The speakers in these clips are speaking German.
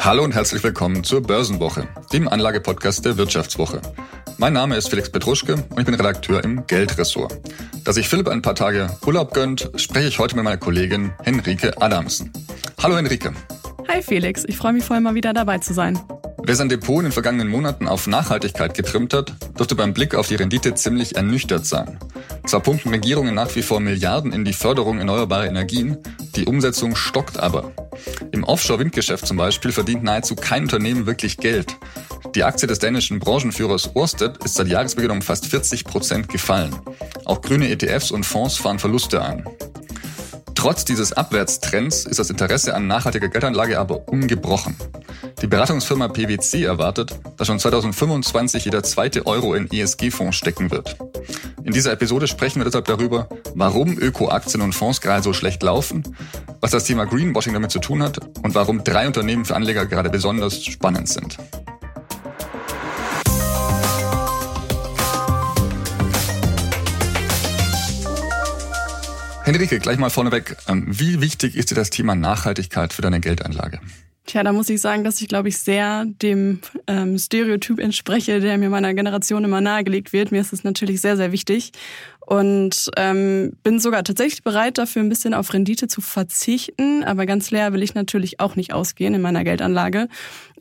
Hallo und herzlich willkommen zur Börsenwoche, dem Anlagepodcast der Wirtschaftswoche. Mein Name ist Felix Petruschke und ich bin Redakteur im Geldressort. Da sich Philipp ein paar Tage Urlaub gönnt, spreche ich heute mit meiner Kollegin Henrike Adamsen. Hallo Henrike. Hi Felix, ich freue mich voll mal wieder dabei zu sein. Wer sein Depot in den vergangenen Monaten auf Nachhaltigkeit getrimmt hat, dürfte beim Blick auf die Rendite ziemlich ernüchtert sein. Zwar pumpen Regierungen nach wie vor Milliarden in die Förderung erneuerbarer Energien, die Umsetzung stockt aber. Im Offshore-Windgeschäft zum Beispiel verdient nahezu kein Unternehmen wirklich Geld. Die Aktie des dänischen Branchenführers Orsted ist seit Jahresbeginn um fast 40 Prozent gefallen. Auch grüne ETFs und Fonds fahren Verluste ein. Trotz dieses Abwärtstrends ist das Interesse an nachhaltiger Geldanlage aber ungebrochen. Die Beratungsfirma PwC erwartet, dass schon 2025 jeder zweite Euro in ESG-Fonds stecken wird. In dieser Episode sprechen wir deshalb darüber, warum Öko-Aktien und Fonds gerade so schlecht laufen, was das Thema Greenwashing damit zu tun hat und warum drei Unternehmen für Anleger gerade besonders spannend sind. Henrike, gleich mal vorneweg. Ähm, wie wichtig ist dir das Thema Nachhaltigkeit für deine Geldanlage? Tja, da muss ich sagen, dass ich, glaube ich, sehr dem ähm, Stereotyp entspreche, der mir meiner Generation immer nahegelegt wird. Mir ist es natürlich sehr, sehr wichtig und ähm, bin sogar tatsächlich bereit, dafür ein bisschen auf Rendite zu verzichten. Aber ganz leer will ich natürlich auch nicht ausgehen in meiner Geldanlage.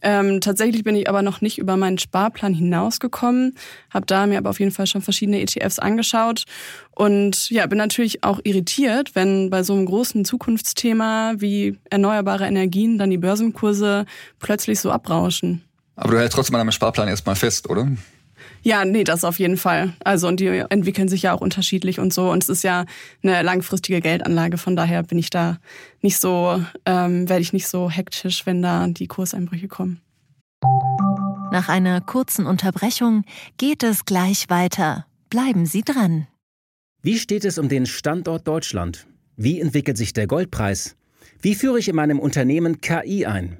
Ähm, tatsächlich bin ich aber noch nicht über meinen Sparplan hinausgekommen, habe da mir aber auf jeden Fall schon verschiedene ETFs angeschaut und ja, bin natürlich auch irritiert, wenn bei so einem großen Zukunftsthema wie erneuerbare Energien dann die Börsenkurse plötzlich so abrauschen. Aber du hältst trotzdem an deinem Sparplan erstmal fest, oder? Ja, nee, das auf jeden Fall. Also und die entwickeln sich ja auch unterschiedlich und so. Und es ist ja eine langfristige Geldanlage. Von daher bin ich da nicht so, ähm, werde ich nicht so hektisch, wenn da die Kurseinbrüche kommen. Nach einer kurzen Unterbrechung geht es gleich weiter. Bleiben Sie dran. Wie steht es um den Standort Deutschland? Wie entwickelt sich der Goldpreis? Wie führe ich in meinem Unternehmen KI ein?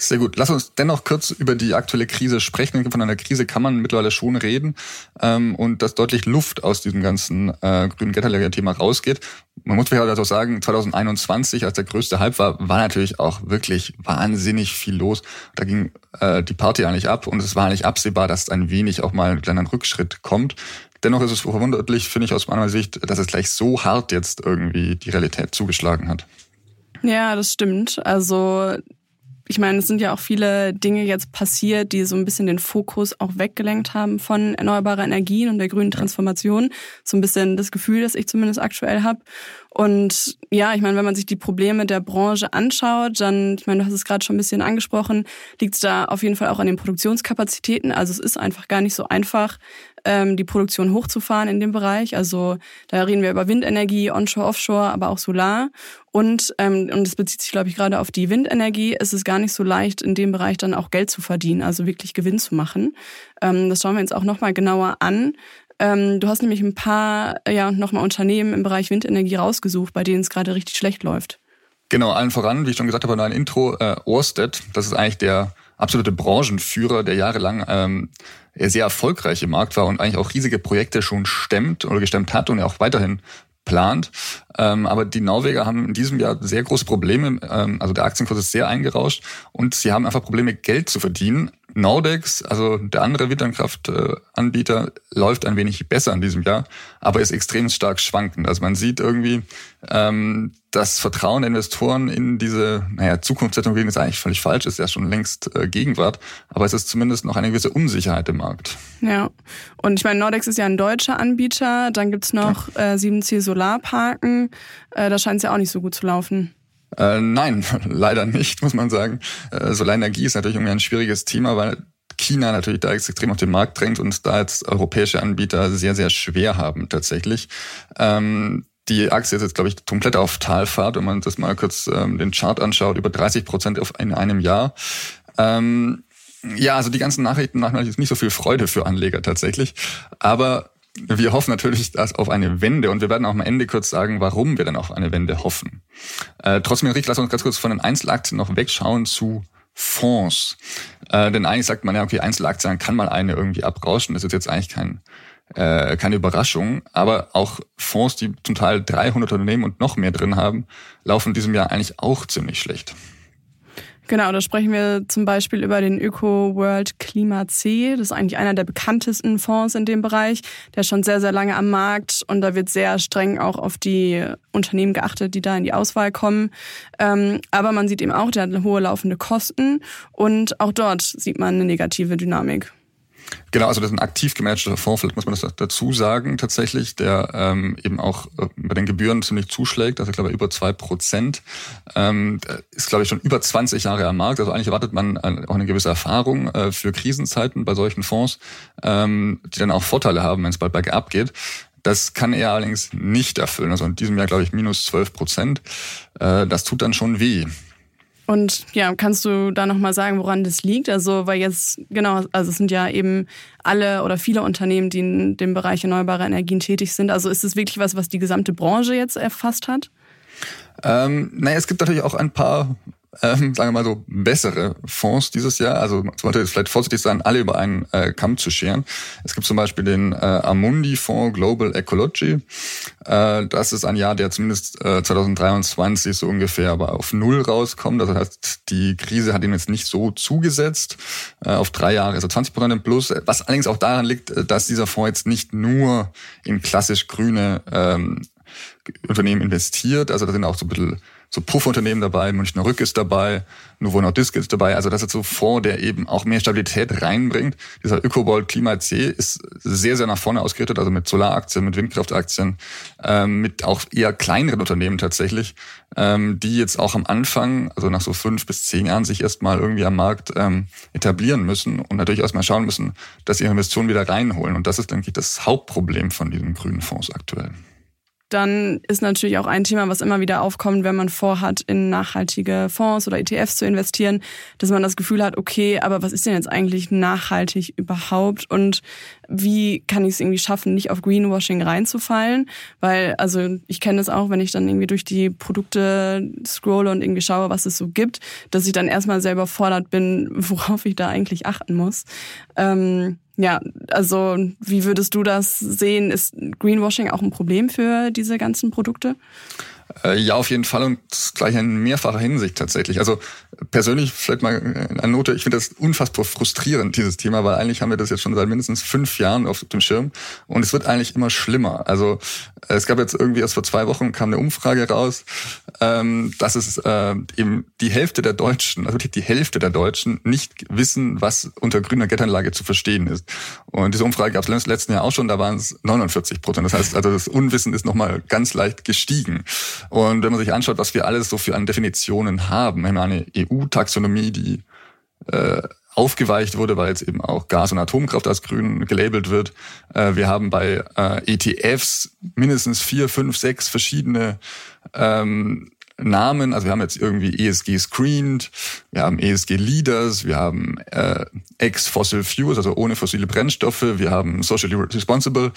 Sehr gut. Lass uns dennoch kurz über die aktuelle Krise sprechen. Von einer Krise kann man mittlerweile schon reden ähm, und dass deutlich Luft aus diesem ganzen äh, grünen Geldanlager-Thema rausgeht. Man muss vielleicht also sagen, 2021, als der größte Hype war, war natürlich auch wirklich wahnsinnig viel los. Da ging äh, die Party eigentlich ab und es war eigentlich absehbar, dass ein wenig auch mal ein kleiner Rückschritt kommt. Dennoch ist es verwunderlich, finde ich aus meiner Sicht, dass es gleich so hart jetzt irgendwie die Realität zugeschlagen hat. Ja, das stimmt. Also ich meine, es sind ja auch viele Dinge jetzt passiert, die so ein bisschen den Fokus auch weggelenkt haben von erneuerbarer Energien und der grünen Transformation. So ein bisschen das Gefühl, das ich zumindest aktuell habe. Und ja, ich meine, wenn man sich die Probleme der Branche anschaut, dann, ich meine, du hast es gerade schon ein bisschen angesprochen, liegt es da auf jeden Fall auch an den Produktionskapazitäten. Also es ist einfach gar nicht so einfach, ähm, die Produktion hochzufahren in dem Bereich. Also da reden wir über Windenergie, Onshore, Offshore, aber auch Solar. Und, ähm, und das bezieht sich, glaube ich, gerade auf die Windenergie, ist es gar nicht so leicht, in dem Bereich dann auch Geld zu verdienen, also wirklich Gewinn zu machen. Ähm, das schauen wir uns auch nochmal genauer an. Ähm, du hast nämlich ein paar, ja, nochmal Unternehmen im Bereich Windenergie rausgesucht, bei denen es gerade richtig schlecht läuft. Genau, allen voran, wie ich schon gesagt habe in einem Intro, äh, Orsted, das ist eigentlich der absolute Branchenführer, der jahrelang ähm, sehr erfolgreich im Markt war und eigentlich auch riesige Projekte schon stemmt oder gestemmt hat und er auch weiterhin plant. Ähm, aber die Norweger haben in diesem Jahr sehr große Probleme. Ähm, also der Aktienkurs ist sehr eingerauscht und sie haben einfach Probleme, Geld zu verdienen. Nordex, also der andere Windkraftanbieter, läuft ein wenig besser in diesem Jahr, aber ist extrem stark schwankend. Also man sieht irgendwie, ähm, das Vertrauen der Investoren in diese, naja, Zukunftstechnologien ist eigentlich völlig falsch, ist ja schon längst äh, Gegenwart, aber es ist zumindest noch eine gewisse Unsicherheit im Markt. Ja, und ich meine, Nordex ist ja ein deutscher Anbieter, dann gibt's noch äh, 7C Solarparken, äh, da scheint es ja auch nicht so gut zu laufen. Äh, nein, leider nicht, muss man sagen. Äh, Solarenergie ist natürlich irgendwie ein schwieriges Thema, weil China natürlich da extrem auf den Markt drängt und da jetzt europäische Anbieter sehr, sehr schwer haben tatsächlich. Ähm, die Aktie ist jetzt, glaube ich, komplett auf Talfahrt, wenn man das mal kurz ähm, den Chart anschaut, über 30 Prozent in einem Jahr. Ähm, ja, also die ganzen Nachrichten machen natürlich nicht so viel Freude für Anleger tatsächlich. Aber wir hoffen natürlich dass auf eine Wende und wir werden auch am Ende kurz sagen, warum wir dann auf eine Wende hoffen. Äh, trotzdem, Rick, lass uns ganz kurz von den Einzelaktien noch wegschauen zu Fonds. Äh, denn eigentlich sagt man ja, okay, Einzelaktien kann mal eine irgendwie abrauschen. Das ist jetzt eigentlich kein äh, keine Überraschung, aber auch Fonds, die zum Teil 300 Unternehmen und noch mehr drin haben, laufen in diesem Jahr eigentlich auch ziemlich schlecht. Genau, da sprechen wir zum Beispiel über den Öko World Klima C. Das ist eigentlich einer der bekanntesten Fonds in dem Bereich. Der ist schon sehr, sehr lange am Markt und da wird sehr streng auch auf die Unternehmen geachtet, die da in die Auswahl kommen. Ähm, aber man sieht eben auch, der hat hohe laufende Kosten und auch dort sieht man eine negative Dynamik. Genau, also das ist ein aktiv gemanagter Fonds, vielleicht muss man das dazu sagen tatsächlich, der ähm, eben auch äh, bei den Gebühren ziemlich zuschlägt, also ich glaube über zwei Prozent. Ähm, ist, glaube ich, schon über 20 Jahre am Markt. Also eigentlich erwartet man auch eine gewisse Erfahrung äh, für Krisenzeiten bei solchen Fonds, ähm, die dann auch Vorteile haben, wenn es bald bergab geht. Das kann er allerdings nicht erfüllen. Also in diesem Jahr, glaube ich, minus 12 Prozent. Äh, das tut dann schon weh. Und ja, kannst du da nochmal sagen, woran das liegt? Also, weil jetzt, genau, also es sind ja eben alle oder viele Unternehmen, die in dem Bereich erneuerbare Energien tätig sind. Also ist es wirklich was, was die gesamte Branche jetzt erfasst hat? Ähm, naja, es gibt natürlich auch ein paar ähm, sagen wir mal so, bessere Fonds dieses Jahr. Also man sollte jetzt vielleicht vorsichtig sein, alle über einen äh, Kamm zu scheren. Es gibt zum Beispiel den äh, Amundi-Fonds Global Ecology. Äh, das ist ein Jahr, der zumindest äh, 2023 so ungefähr aber auf Null rauskommt. Das heißt, die Krise hat ihm jetzt nicht so zugesetzt. Äh, auf drei Jahre also 20 Prozent im Plus. Was allerdings auch daran liegt, äh, dass dieser Fonds jetzt nicht nur in klassisch grüne ähm, Unternehmen investiert. Also da sind auch so ein bisschen so Puffunternehmen dabei, Münchner Rück ist dabei, Novo Nordisk ist dabei. Also das ist so Fonds, der eben auch mehr Stabilität reinbringt. Dieser Ökobold Klima C ist sehr, sehr nach vorne ausgerichtet, also mit Solaraktien, mit Windkraftaktien, ähm, mit auch eher kleineren Unternehmen tatsächlich, ähm, die jetzt auch am Anfang, also nach so fünf bis zehn Jahren, sich erstmal irgendwie am Markt ähm, etablieren müssen und natürlich erstmal schauen müssen, dass sie ihre Investitionen wieder reinholen. Und das ist, denke ich, das Hauptproblem von diesen grünen Fonds aktuell dann ist natürlich auch ein Thema, was immer wieder aufkommt, wenn man vorhat, in nachhaltige Fonds oder ETFs zu investieren, dass man das Gefühl hat, okay, aber was ist denn jetzt eigentlich nachhaltig überhaupt und wie kann ich es irgendwie schaffen, nicht auf Greenwashing reinzufallen? Weil, also ich kenne das auch, wenn ich dann irgendwie durch die Produkte scrolle und irgendwie schaue, was es so gibt, dass ich dann erstmal selber fordert bin, worauf ich da eigentlich achten muss. Ähm, ja, also wie würdest du das sehen? Ist Greenwashing auch ein Problem für diese ganzen Produkte? Äh, ja, auf jeden Fall und gleich in mehrfacher Hinsicht tatsächlich. Also persönlich vielleicht mal eine Note, ich finde das unfassbar frustrierend, dieses Thema, weil eigentlich haben wir das jetzt schon seit mindestens fünf Jahren auf dem Schirm und es wird eigentlich immer schlimmer. Also es gab jetzt irgendwie erst vor zwei Wochen kam eine Umfrage raus, ähm, dass es äh, eben die Hälfte der Deutschen, also wirklich die Hälfte der Deutschen nicht wissen, was unter grüner Geldanlage zu verstehen ist. Und diese Umfrage gab es letzten Jahr auch schon, da waren es 49 Prozent. Das heißt, also das Unwissen ist nochmal ganz leicht gestiegen. Und wenn man sich anschaut, was wir alles so für an Definitionen haben, wir haben eine EU-Taxonomie, die äh, aufgeweicht wurde, weil jetzt eben auch Gas- und Atomkraft als grün gelabelt wird. Äh, wir haben bei äh, ETFs mindestens vier, fünf, sechs verschiedene ähm, Namen. Also wir haben jetzt irgendwie ESG Screened, wir haben ESG Leaders, wir haben äh, Ex-Fossil Fuels, also ohne fossile Brennstoffe, wir haben Socially Responsible,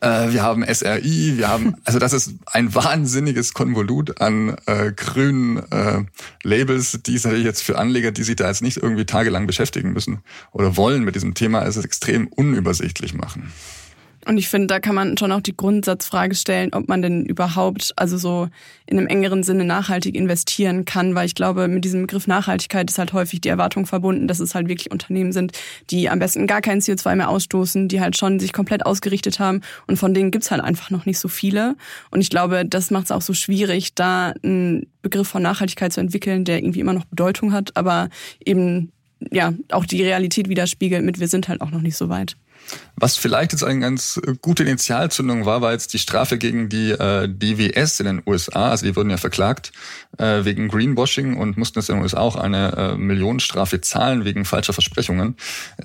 äh, wir haben SRI, wir haben, also das ist ein wahnsinniges Konvolut an äh, grünen äh, Labels, die ist natürlich jetzt für Anleger, die sich da jetzt nicht irgendwie tagelang beschäftigen müssen oder wollen mit diesem Thema, ist es extrem unübersichtlich machen. Und ich finde, da kann man schon auch die Grundsatzfrage stellen, ob man denn überhaupt, also so in einem engeren Sinne nachhaltig investieren kann, weil ich glaube, mit diesem Begriff Nachhaltigkeit ist halt häufig die Erwartung verbunden, dass es halt wirklich Unternehmen sind, die am besten gar kein CO2 mehr ausstoßen, die halt schon sich komplett ausgerichtet haben und von denen gibt's halt einfach noch nicht so viele. Und ich glaube, das macht es auch so schwierig, da einen Begriff von Nachhaltigkeit zu entwickeln, der irgendwie immer noch Bedeutung hat, aber eben ja auch die Realität widerspiegelt mit, wir sind halt auch noch nicht so weit. Was vielleicht jetzt eine ganz gute Initialzündung war, war jetzt die Strafe gegen die äh, DWS in den USA. Also die wurden ja verklagt äh, wegen Greenwashing und mussten jetzt in den USA auch eine äh, Millionenstrafe zahlen wegen falscher Versprechungen.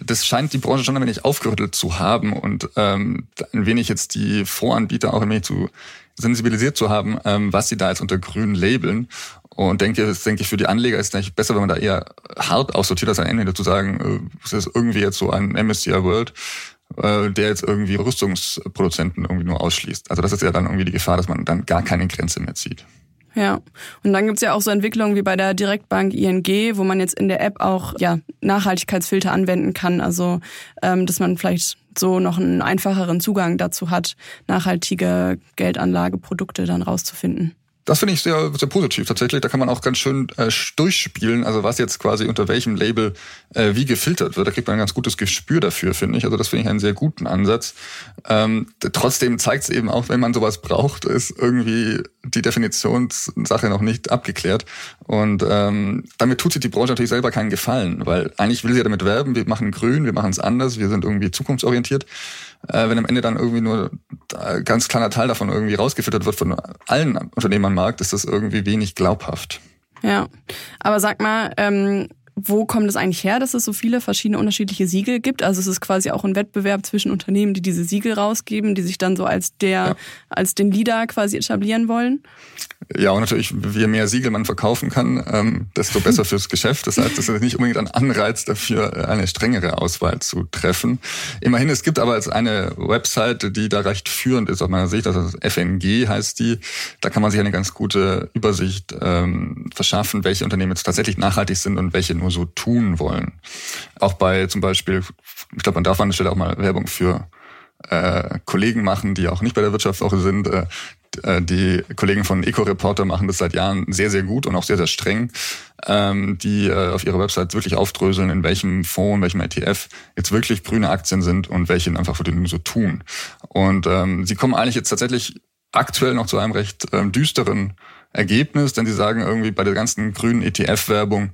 Das scheint die Branche schon ein wenig aufgerüttelt zu haben und ähm, ein wenig jetzt die Voranbieter auch ein wenig zu sensibilisiert zu haben, ähm, was sie da jetzt unter grün labeln. Und denke, das denke ich, für die Anleger ist es eigentlich besser, wenn man da eher hart aussortiert, als ein Ende zu sagen, äh, es ist irgendwie jetzt so ein MSCI World, äh, der jetzt irgendwie Rüstungsproduzenten irgendwie nur ausschließt. Also das ist ja dann irgendwie die Gefahr, dass man dann gar keine Grenze mehr zieht. Ja, und dann gibt's ja auch so Entwicklungen wie bei der Direktbank ING, wo man jetzt in der App auch ja, Nachhaltigkeitsfilter anwenden kann. Also ähm, dass man vielleicht so noch einen einfacheren Zugang dazu hat, nachhaltige Geldanlageprodukte dann rauszufinden. Das finde ich sehr, sehr positiv tatsächlich. Da kann man auch ganz schön äh, durchspielen, also was jetzt quasi unter welchem Label äh, wie gefiltert wird. Da kriegt man ein ganz gutes Gespür dafür, finde ich. Also das finde ich einen sehr guten Ansatz. Ähm, trotzdem zeigt es eben auch, wenn man sowas braucht, ist irgendwie die Definitionssache noch nicht abgeklärt. Und ähm, damit tut sich die Branche natürlich selber keinen Gefallen, weil eigentlich will sie ja damit werben, wir machen grün, wir machen es anders, wir sind irgendwie zukunftsorientiert äh, wenn am Ende dann irgendwie nur ein ganz kleiner Teil davon irgendwie rausgefüttert wird von allen Unternehmen am Markt, ist das irgendwie wenig glaubhaft. Ja, aber sag mal, ähm, wo kommt es eigentlich her, dass es so viele verschiedene unterschiedliche Siegel gibt? Also es ist quasi auch ein Wettbewerb zwischen Unternehmen, die diese Siegel rausgeben, die sich dann so als der, ja. als den Leader quasi etablieren wollen. Ja, und natürlich, je mehr Siegel man verkaufen kann, ähm, desto besser fürs Geschäft. Das heißt, das ist nicht unbedingt ein Anreiz dafür, eine strengere Auswahl zu treffen. Immerhin, es gibt aber als eine Website, die da recht führend ist aus meiner Sicht, also FNG heißt die. Da kann man sich eine ganz gute Übersicht ähm, verschaffen, welche Unternehmen jetzt tatsächlich nachhaltig sind und welche nur so tun wollen. Auch bei zum Beispiel, ich glaube, man darf an der Stelle auch mal Werbung für äh, Kollegen machen, die auch nicht bei der Wirtschaftswoche sind. Äh, äh, die Kollegen von Eco-Reporter machen das seit Jahren sehr, sehr gut und auch sehr, sehr streng, ähm, die äh, auf ihrer Website wirklich aufdröseln, in welchem Fonds, in welchem ETF jetzt wirklich grüne Aktien sind und welche einfach für den so tun. Und ähm, sie kommen eigentlich jetzt tatsächlich aktuell noch zu einem recht ähm, düsteren Ergebnis, denn sie sagen irgendwie bei der ganzen grünen ETF-Werbung,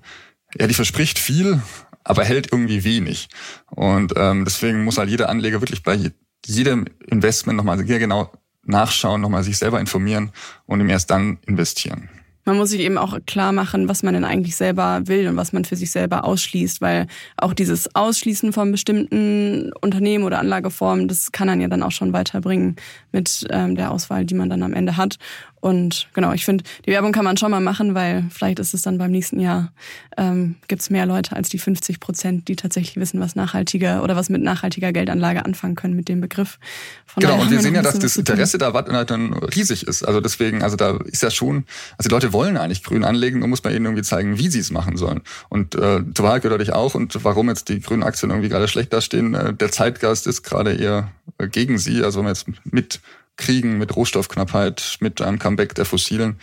ja, die verspricht viel, aber hält irgendwie wenig. Und ähm, deswegen muss halt jeder Anleger wirklich bei jedem Investment nochmal sehr genau nachschauen, nochmal sich selber informieren und ihm erst dann investieren. Man muss sich eben auch klar machen, was man denn eigentlich selber will und was man für sich selber ausschließt, weil auch dieses Ausschließen von bestimmten Unternehmen oder Anlageformen, das kann dann ja dann auch schon weiterbringen mit ähm, der Auswahl, die man dann am Ende hat. Und genau, ich finde, die Werbung kann man schon mal machen, weil vielleicht ist es dann beim nächsten Jahr, ähm, gibt es mehr Leute als die 50 Prozent, die tatsächlich wissen, was nachhaltiger oder was mit nachhaltiger Geldanlage anfangen können mit dem Begriff. Von genau, und wir sehen ja, dass das Interesse da dann riesig ist. Also deswegen, also da ist ja schon, also die Leute wollen eigentlich grün anlegen, und muss man ihnen irgendwie zeigen, wie sie es machen sollen. Und äh, zur Wahrheit gehört natürlich auch und warum jetzt die grünen Aktien irgendwie gerade schlecht dastehen, äh, der Zeitgeist ist gerade eher äh, gegen sie. Also wenn man jetzt mit Kriegen, mit Rohstoffknappheit, mit einem Comeback der Fossilen,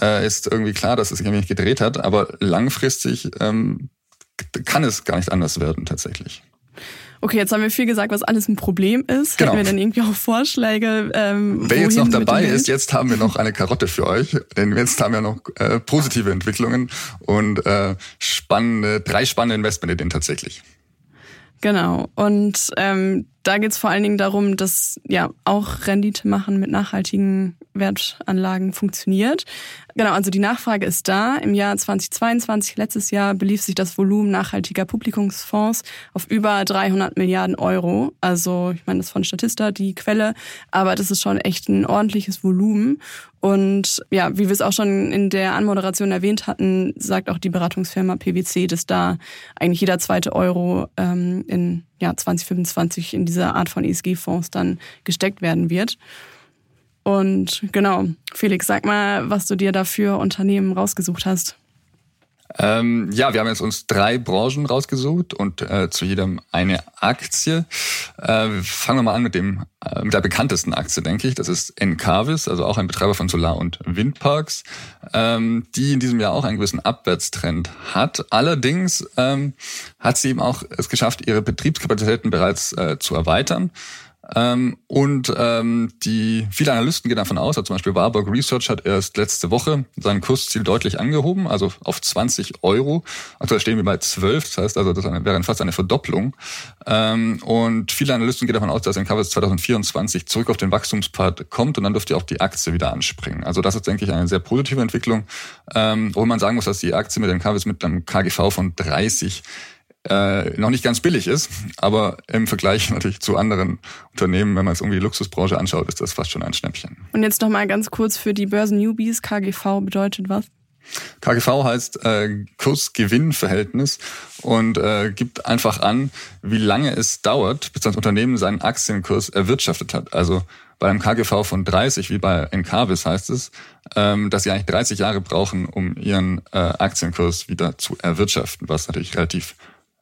äh, ist irgendwie klar, dass es sich ein wenig gedreht hat. Aber langfristig ähm, kann es gar nicht anders werden tatsächlich. Okay, jetzt haben wir viel gesagt, was alles ein Problem ist. Genau. Hätten wir dann irgendwie auch Vorschläge? Ähm, Wer jetzt noch dabei ist, jetzt haben wir noch eine Karotte für euch. Denn jetzt haben wir noch äh, positive Entwicklungen und äh, spannende, drei spannende Investmentideen tatsächlich. Genau. Und ähm, da geht es vor allen Dingen darum, dass ja auch Rendite machen mit nachhaltigen Wertanlagen funktioniert. Genau, also die Nachfrage ist da. Im Jahr 2022, letztes Jahr, belief sich das Volumen nachhaltiger Publikumsfonds auf über 300 Milliarden Euro. Also ich meine, das ist von Statista die Quelle, aber das ist schon echt ein ordentliches Volumen. Und ja, wie wir es auch schon in der Anmoderation erwähnt hatten, sagt auch die Beratungsfirma PwC, dass da eigentlich jeder zweite Euro ähm, in ja, 2025 in diese Art von ESG-Fonds dann gesteckt werden wird. Und genau, Felix, sag mal, was du dir dafür Unternehmen rausgesucht hast. Ähm, ja, wir haben jetzt uns drei Branchen rausgesucht und äh, zu jedem eine Aktie. Äh, fangen wir mal an mit dem äh, mit der bekanntesten Aktie, denke ich. Das ist Encarvis, also auch ein Betreiber von Solar- und Windparks, ähm, die in diesem Jahr auch einen gewissen Abwärtstrend hat. Allerdings ähm, hat sie eben auch es geschafft, ihre Betriebskapazitäten bereits äh, zu erweitern. Ähm, und ähm, die viele Analysten gehen davon aus, also zum Beispiel Warburg Research hat erst letzte Woche sein Kursziel deutlich angehoben, also auf 20 Euro. Aktuell stehen wir bei 12, das heißt also, das wäre fast eine Verdopplung. Ähm, und viele Analysten gehen davon aus, dass Encarvis 2024 zurück auf den Wachstumspfad kommt und dann dürfte auch die Aktie wieder anspringen. Also das ist, denke ich, eine sehr positive Entwicklung, ähm, obwohl man sagen muss, dass die Aktie mit Encarvis mit einem KGV von 30 äh, noch nicht ganz billig ist, aber im Vergleich natürlich zu anderen Unternehmen, wenn man es irgendwie die Luxusbranche anschaut, ist das fast schon ein Schnäppchen. Und jetzt noch mal ganz kurz für die Börsen-Newbies, KGV bedeutet was? KGV heißt äh, Kurs-Gewinn-Verhältnis und äh, gibt einfach an, wie lange es dauert, bis das Unternehmen seinen Aktienkurs erwirtschaftet hat. Also bei einem KGV von 30, wie bei Encarvis heißt es, ähm, dass sie eigentlich 30 Jahre brauchen, um ihren äh, Aktienkurs wieder zu erwirtschaften, was natürlich relativ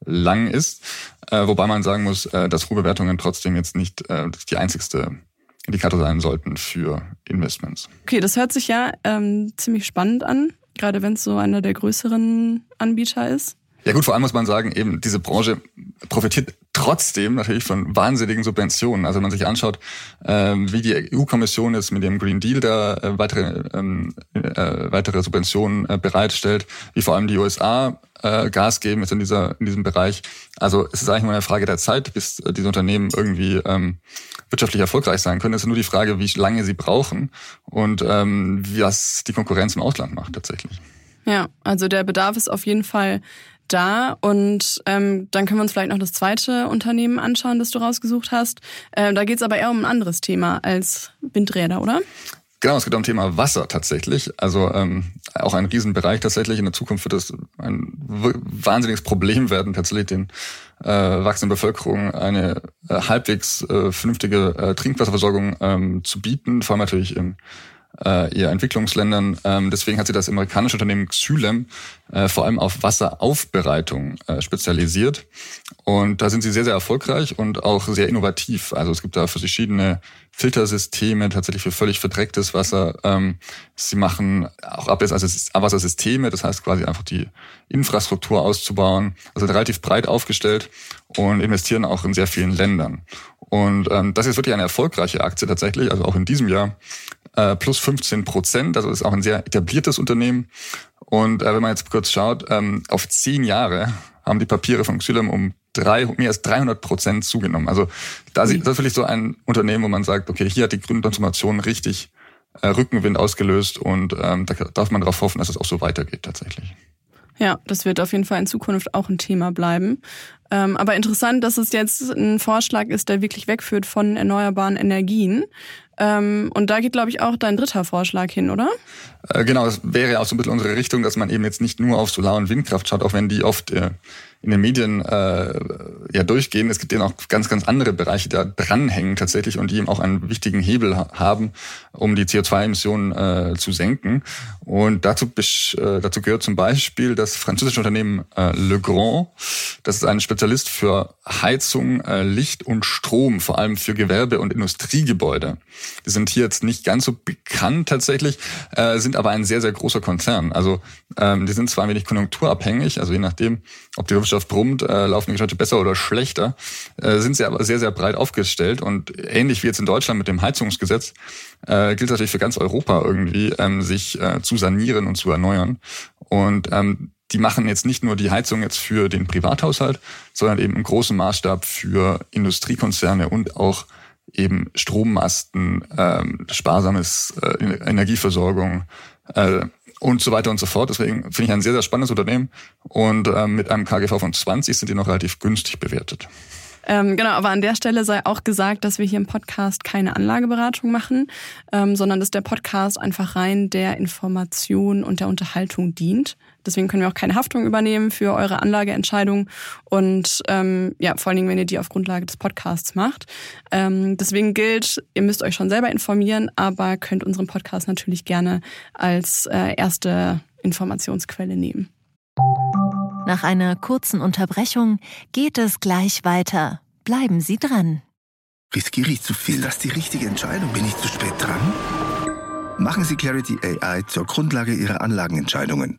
lang ist. Äh, wobei man sagen muss, äh, dass Ruhebewertungen trotzdem jetzt nicht äh, die einzigste Indikator sein sollten für Investments. Okay, das hört sich ja ähm, ziemlich spannend an, gerade wenn es so einer der größeren Anbieter ist. Ja gut, vor allem muss man sagen, eben diese Branche profitiert trotzdem natürlich von wahnsinnigen Subventionen. Also wenn man sich anschaut, ähm, wie die EU-Kommission jetzt mit dem Green Deal da äh, weitere, ähm, äh, weitere Subventionen äh, bereitstellt, wie vor allem die USA äh, Gas geben jetzt in dieser in diesem Bereich. Also es ist eigentlich nur eine Frage der Zeit, bis äh, diese Unternehmen irgendwie ähm, wirtschaftlich erfolgreich sein können. Es ist nur die Frage, wie lange sie brauchen und ähm, was die Konkurrenz im Ausland macht tatsächlich. Ja, also der Bedarf ist auf jeden Fall da. Und ähm, dann können wir uns vielleicht noch das zweite Unternehmen anschauen, das du rausgesucht hast. Äh, da geht es aber eher um ein anderes Thema als Windräder, oder? Genau, es geht um Thema Wasser tatsächlich. Also ähm, auch ein Riesenbereich tatsächlich. In der Zukunft wird es ein wahnsinniges Problem werden, tatsächlich den äh, wachsenden Bevölkerung eine äh, halbwegs äh, vernünftige äh, Trinkwasserversorgung ähm, zu bieten, vor allem natürlich in äh, eher Entwicklungsländern. Ähm, deswegen hat sich das amerikanische Unternehmen Xylem äh, vor allem auf Wasseraufbereitung äh, spezialisiert. Und da sind sie sehr, sehr erfolgreich und auch sehr innovativ. Also es gibt da verschiedene Filtersysteme, tatsächlich für völlig verdrecktes Wasser. Ähm, sie machen auch Abwassersysteme, das heißt quasi einfach die Infrastruktur auszubauen. Also relativ breit aufgestellt und investieren auch in sehr vielen Ländern. Und ähm, das ist wirklich eine erfolgreiche Aktie tatsächlich, also auch in diesem Jahr äh, plus 15 Prozent. Also ist auch ein sehr etabliertes Unternehmen. Und äh, wenn man jetzt kurz schaut, ähm, auf zehn Jahre haben die Papiere von Xylem um drei, mehr als 300 Prozent zugenommen. Also da mhm. das ist wirklich so ein Unternehmen, wo man sagt, okay, hier hat die grüne Transformation richtig äh, Rückenwind ausgelöst und ähm, da darf man darauf hoffen, dass es auch so weitergeht tatsächlich. Ja, das wird auf jeden Fall in Zukunft auch ein Thema bleiben. Ähm, aber interessant, dass es jetzt ein Vorschlag ist, der wirklich wegführt von erneuerbaren Energien. Ähm, und da geht, glaube ich, auch dein dritter Vorschlag hin, oder? Äh, genau, das wäre auch so ein bisschen unsere Richtung, dass man eben jetzt nicht nur auf Solar- und Windkraft schaut, auch wenn die oft äh, in den Medien äh, ja durchgehen. Es gibt eben auch ganz, ganz andere Bereiche, die da dranhängen tatsächlich und die eben auch einen wichtigen Hebel haben, um die CO2-Emissionen äh, zu senken. Und dazu, äh, dazu gehört zum Beispiel das französische Unternehmen äh, Le Grand. Das ist ein Spezialist für Heizung, äh, Licht und Strom, vor allem für Gewerbe- und Industriegebäude. Die sind hier jetzt nicht ganz so bekannt tatsächlich, äh, sind aber ein sehr, sehr großer Konzern. Also ähm, die sind zwar ein wenig konjunkturabhängig, also je nachdem, ob die Wirtschaft brummt, äh, laufen die Geschäfte besser oder schlechter, äh, sind sie aber sehr, sehr breit aufgestellt. Und ähnlich wie jetzt in Deutschland mit dem Heizungsgesetz, äh, gilt natürlich für ganz Europa irgendwie, ähm, sich äh, zu sanieren und zu erneuern. Und ähm, die machen jetzt nicht nur die Heizung jetzt für den Privathaushalt, sondern eben im großen Maßstab für Industriekonzerne und auch eben Strommasten, ähm, sparsames äh, Energieversorgung, äh, und so weiter und so fort. Deswegen finde ich ein sehr, sehr spannendes Unternehmen und ähm, mit einem KGV von 20 sind die noch relativ günstig bewertet. Ähm, genau, aber an der Stelle sei auch gesagt, dass wir hier im Podcast keine Anlageberatung machen, ähm, sondern dass der Podcast einfach rein der Information und der Unterhaltung dient. Deswegen können wir auch keine Haftung übernehmen für eure Anlageentscheidung und ähm, ja, vor allen Dingen, wenn ihr die auf Grundlage des Podcasts macht. Ähm, deswegen gilt, ihr müsst euch schon selber informieren, aber könnt unseren Podcast natürlich gerne als äh, erste Informationsquelle nehmen. Nach einer kurzen Unterbrechung geht es gleich weiter. Bleiben Sie dran. Riskiere ich zu viel? Ist das die richtige Entscheidung? Bin ich zu spät dran? Machen Sie Clarity AI zur Grundlage Ihrer Anlagenentscheidungen.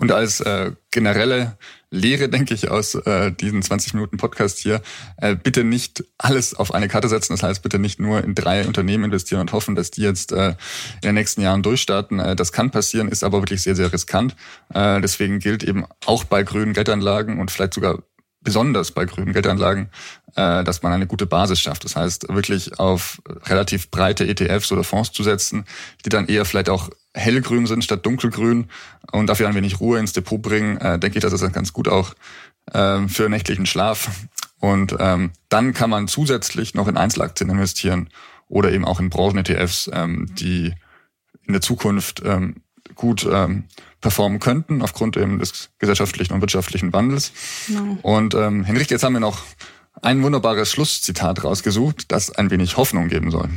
Und als äh, generelle Lehre, denke ich, aus äh, diesen 20 Minuten Podcast hier, äh, bitte nicht alles auf eine Karte setzen. Das heißt, bitte nicht nur in drei Unternehmen investieren und hoffen, dass die jetzt äh, in den nächsten Jahren durchstarten. Äh, das kann passieren, ist aber wirklich sehr, sehr riskant. Äh, deswegen gilt eben auch bei grünen Geldanlagen und vielleicht sogar besonders bei grünen Geldanlagen, äh, dass man eine gute Basis schafft. Das heißt, wirklich auf relativ breite ETFs oder Fonds zu setzen, die dann eher vielleicht auch hellgrün sind statt dunkelgrün und dafür ein wenig Ruhe ins Depot bringen, äh, denke ich, das ganz gut auch äh, für nächtlichen Schlaf. Und ähm, dann kann man zusätzlich noch in Einzelaktien investieren oder eben auch in Branchen-ETFs, ähm, die in der Zukunft ähm, gut ähm, performen könnten aufgrund eben des gesellschaftlichen und wirtschaftlichen Wandels. Genau. Und ähm, Henrich, jetzt haben wir noch ein wunderbares Schlusszitat rausgesucht, das ein wenig Hoffnung geben soll.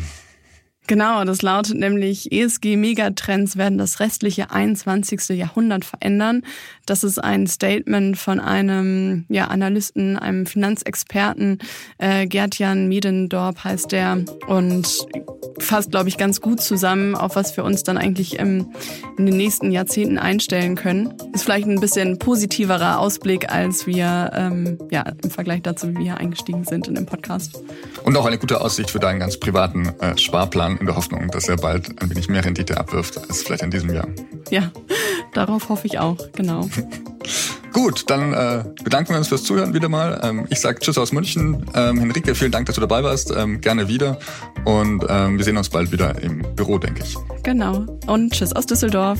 Genau, das lautet nämlich, ESG-Megatrends werden das restliche 21. Jahrhundert verändern. Das ist ein Statement von einem ja, Analysten, einem Finanzexperten, äh, Gerd-Jan Miedendorp heißt der und fasst, glaube ich, ganz gut zusammen, auf was wir uns dann eigentlich im, in den nächsten Jahrzehnten einstellen können. Ist vielleicht ein bisschen positiverer Ausblick, als wir ähm, ja, im Vergleich dazu, wie wir eingestiegen sind in dem Podcast. Und auch eine gute Aussicht für deinen ganz privaten äh, Sparplan in der Hoffnung, dass er bald ein wenig mehr Rendite abwirft als vielleicht in diesem Jahr. Ja, darauf hoffe ich auch, genau. Gut, dann äh, bedanken wir uns fürs Zuhören wieder mal. Ähm, ich sage Tschüss aus München. Ähm, Henrike, vielen Dank, dass du dabei warst. Ähm, gerne wieder. Und ähm, wir sehen uns bald wieder im Büro, denke ich. Genau. Und Tschüss aus Düsseldorf.